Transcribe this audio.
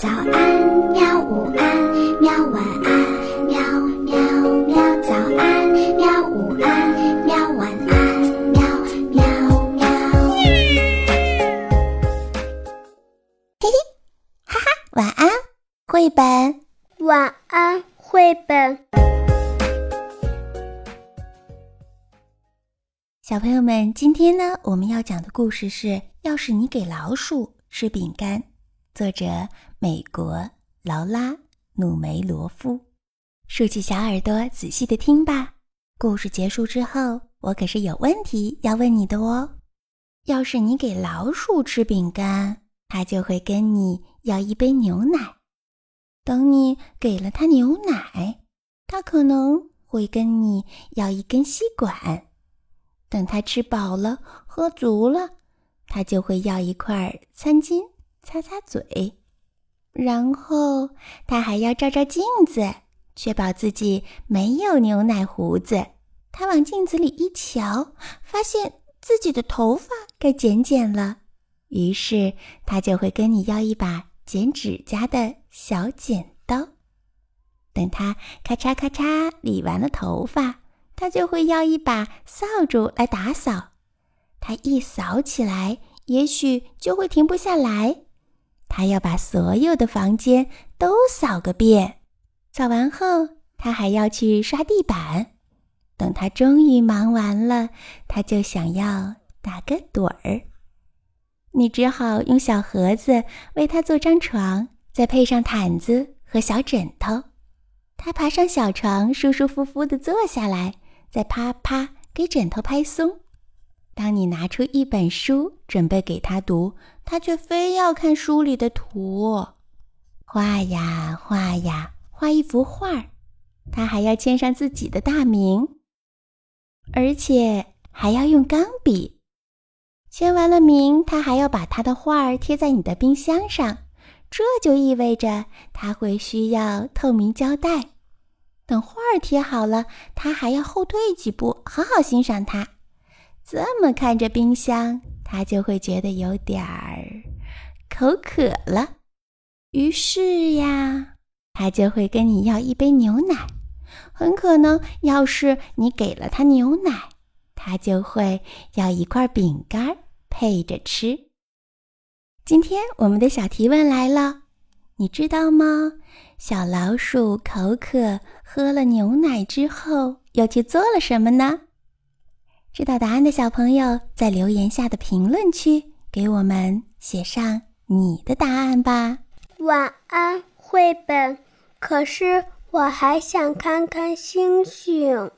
早安，喵！午安，喵！晚安，喵喵喵！早安，喵！午安，喵！晚安，喵喵喵！嘿嘿，哈哈，晚安，绘本。晚安，绘本。小朋友们，今天呢，我们要讲的故事是《要是你给老鼠吃饼干》，作者美国劳拉·努梅罗夫。竖起小耳朵，仔细的听吧。故事结束之后，我可是有问题要问你的哦。要是你给老鼠吃饼干，它就会跟你要一杯牛奶。等你给了它牛奶，它可能会跟你要一根吸管。等它吃饱了、喝足了，它就会要一块餐巾擦擦嘴，然后他还要照照镜子，确保自己没有牛奶胡子。他往镜子里一瞧，发现自己的头发该剪剪了，于是他就会跟你要一把剪指甲的小剪刀。等他咔嚓咔嚓理完了头发。他就会要一把扫帚来打扫，他一扫起来，也许就会停不下来。他要把所有的房间都扫个遍，扫完后，他还要去刷地板。等他终于忙完了，他就想要打个盹儿。你只好用小盒子为他做张床，再配上毯子和小枕头。他爬上小床，舒舒服服地坐下来。再啪啪给枕头拍松。当你拿出一本书准备给他读，他却非要看书里的图，画呀画呀画一幅画儿，他还要签上自己的大名，而且还要用钢笔。签完了名，他还要把他的画儿贴在你的冰箱上，这就意味着他会需要透明胶带。等画儿贴好了，他还要后退几步，好好欣赏它。这么看着冰箱，他就会觉得有点儿口渴了。于是呀，他就会跟你要一杯牛奶。很可能，要是你给了他牛奶，他就会要一块饼干配着吃。今天我们的小提问来了，你知道吗？小老鼠口渴，喝了牛奶之后，又去做了什么呢？知道答案的小朋友，在留言下的评论区给我们写上你的答案吧。晚安，绘本。可是我还想看看星星。